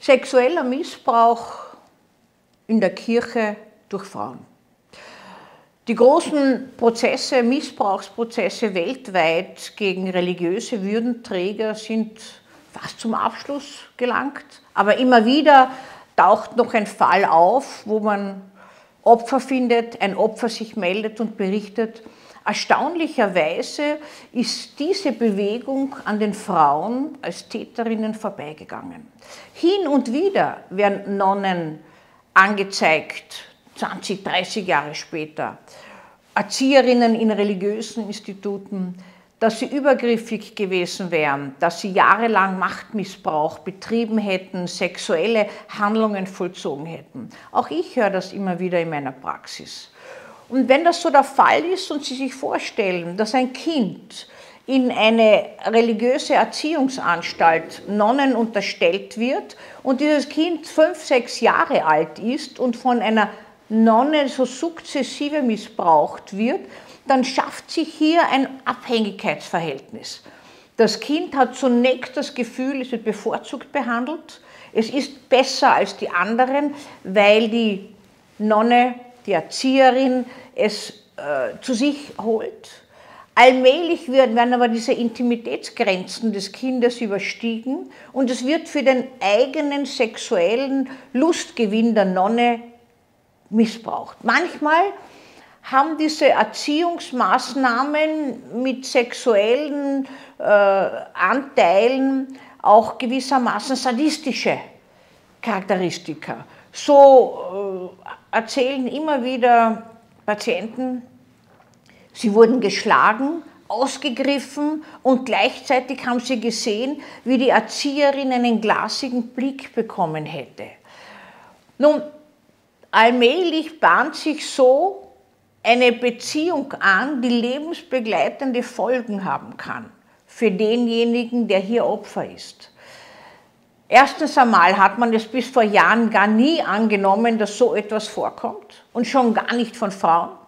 Sexueller Missbrauch in der Kirche durch Frauen. Die großen Prozesse, Missbrauchsprozesse weltweit gegen religiöse Würdenträger sind fast zum Abschluss gelangt. Aber immer wieder taucht noch ein Fall auf, wo man Opfer findet, ein Opfer sich meldet und berichtet. Erstaunlicherweise ist diese Bewegung an den Frauen als Täterinnen vorbeigegangen. Hin und wieder werden Nonnen angezeigt, 20, 30 Jahre später, Erzieherinnen in religiösen Instituten, dass sie übergriffig gewesen wären, dass sie jahrelang Machtmissbrauch betrieben hätten, sexuelle Handlungen vollzogen hätten. Auch ich höre das immer wieder in meiner Praxis. Und wenn das so der Fall ist und Sie sich vorstellen, dass ein Kind in eine religiöse Erziehungsanstalt Nonnen unterstellt wird und dieses Kind fünf, sechs Jahre alt ist und von einer Nonne so sukzessive missbraucht wird, dann schafft sich hier ein Abhängigkeitsverhältnis. Das Kind hat zunächst das Gefühl, es wird bevorzugt behandelt. Es ist besser als die anderen, weil die Nonne, die Erzieherin, es äh, zu sich holt. Allmählich werden aber diese Intimitätsgrenzen des Kindes überstiegen und es wird für den eigenen sexuellen Lustgewinn der Nonne missbraucht. Manchmal haben diese Erziehungsmaßnahmen mit sexuellen äh, Anteilen auch gewissermaßen sadistische Charakteristika. So äh, erzählen immer wieder Patienten, sie wurden geschlagen, ausgegriffen und gleichzeitig haben sie gesehen, wie die Erzieherin einen glasigen Blick bekommen hätte. Nun, allmählich bahnt sich so eine Beziehung an, die lebensbegleitende Folgen haben kann für denjenigen, der hier Opfer ist. Erstens einmal hat man es bis vor Jahren gar nie angenommen, dass so etwas vorkommt und schon gar nicht von Frauen.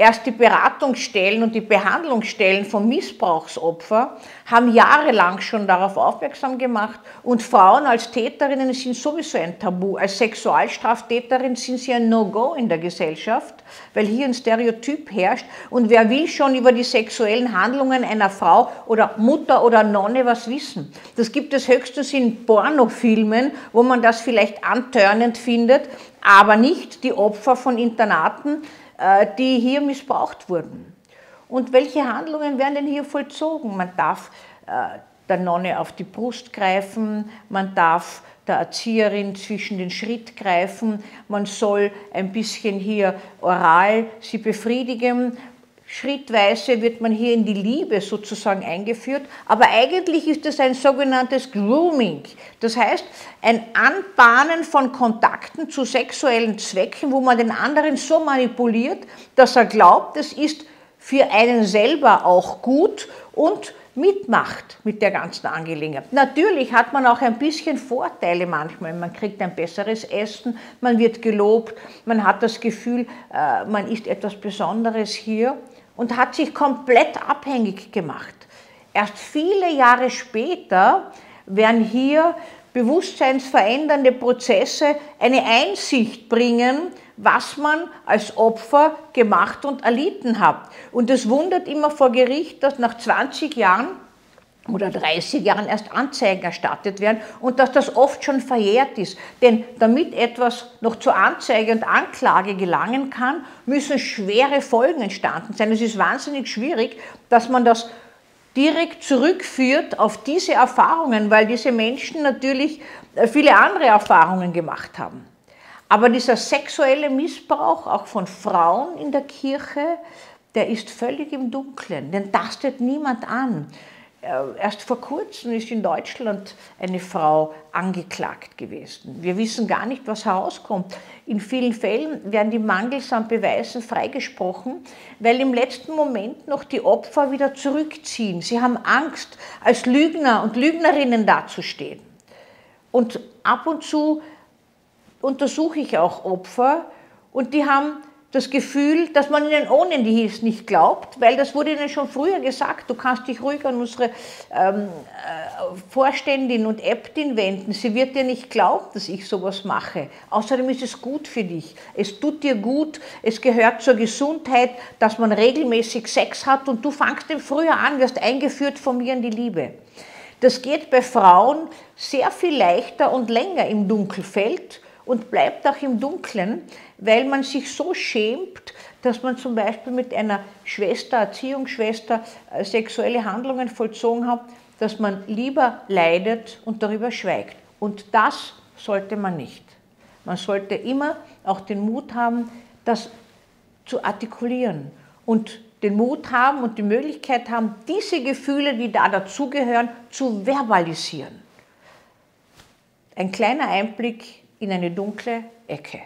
Erst die Beratungsstellen und die Behandlungsstellen von Missbrauchsopfern haben jahrelang schon darauf aufmerksam gemacht und Frauen als Täterinnen sind sowieso ein Tabu. Als Sexualstraftäterin sind sie ein No-Go in der Gesellschaft, weil hier ein Stereotyp herrscht und wer will schon über die sexuellen Handlungen einer Frau oder Mutter oder Nonne was wissen. Das gibt es höchstens in Pornofilmen, wo man das vielleicht antörnend findet, aber nicht die Opfer von Internaten, die hier missbraucht wurden. Und welche Handlungen werden denn hier vollzogen? Man darf äh, der Nonne auf die Brust greifen, man darf der Erzieherin zwischen den Schritt greifen, man soll ein bisschen hier oral sie befriedigen, Schrittweise wird man hier in die Liebe sozusagen eingeführt, aber eigentlich ist es ein sogenanntes Grooming. Das heißt, ein Anbahnen von Kontakten zu sexuellen Zwecken, wo man den anderen so manipuliert, dass er glaubt, es ist für einen selber auch gut und mitmacht mit der ganzen Angelegenheit. Natürlich hat man auch ein bisschen Vorteile manchmal. Man kriegt ein besseres Essen, man wird gelobt, man hat das Gefühl, äh, man ist etwas Besonderes hier und hat sich komplett abhängig gemacht. Erst viele Jahre später werden hier bewusstseinsverändernde Prozesse eine Einsicht bringen, was man als Opfer gemacht und erlitten hat. Und es wundert immer vor Gericht, dass nach 20 Jahren oder 30 Jahren erst Anzeigen erstattet werden und dass das oft schon verjährt ist. Denn damit etwas noch zur Anzeige und Anklage gelangen kann, müssen schwere Folgen entstanden sein. Es ist wahnsinnig schwierig, dass man das direkt zurückführt auf diese Erfahrungen, weil diese Menschen natürlich äh, viele andere Erfahrungen gemacht haben. Aber dieser sexuelle Missbrauch auch von Frauen in der Kirche, der ist völlig im Dunkeln, den tastet niemand an. Äh, erst vor kurzem ist in Deutschland eine Frau angeklagt gewesen. Wir wissen gar nicht, was herauskommt. In vielen Fällen werden die mangelsamen Beweisen freigesprochen, weil im letzten Moment noch die Opfer wieder zurückziehen. Sie haben Angst, als Lügner und Lügnerinnen dazustehen. Und ab und zu untersuche ich auch Opfer und die haben das Gefühl, dass man ihnen ohne dies nicht glaubt, weil das wurde ihnen schon früher gesagt. Du kannst dich ruhig an unsere ähm, äh, Vorständin und Äbtin wenden. Sie wird dir nicht glauben, dass ich sowas mache. Außerdem ist es gut für dich. Es tut dir gut. Es gehört zur Gesundheit, dass man regelmäßig Sex hat und du fangst den früher an, wirst eingeführt von mir in die Liebe. Das geht bei Frauen sehr viel leichter und länger im Dunkelfeld und bleibt auch im Dunkeln, weil man sich so schämt, dass man zum Beispiel mit einer Schwester, Erziehungsschwester, äh, sexuelle Handlungen vollzogen hat, dass man lieber leidet und darüber schweigt. Und das sollte man nicht. Man sollte immer auch den Mut haben, das zu artikulieren und den Mut haben und die Möglichkeit haben, diese Gefühle, die da dazugehören, zu verbalisieren. Ein kleiner Einblick in eine dunkle Ecke.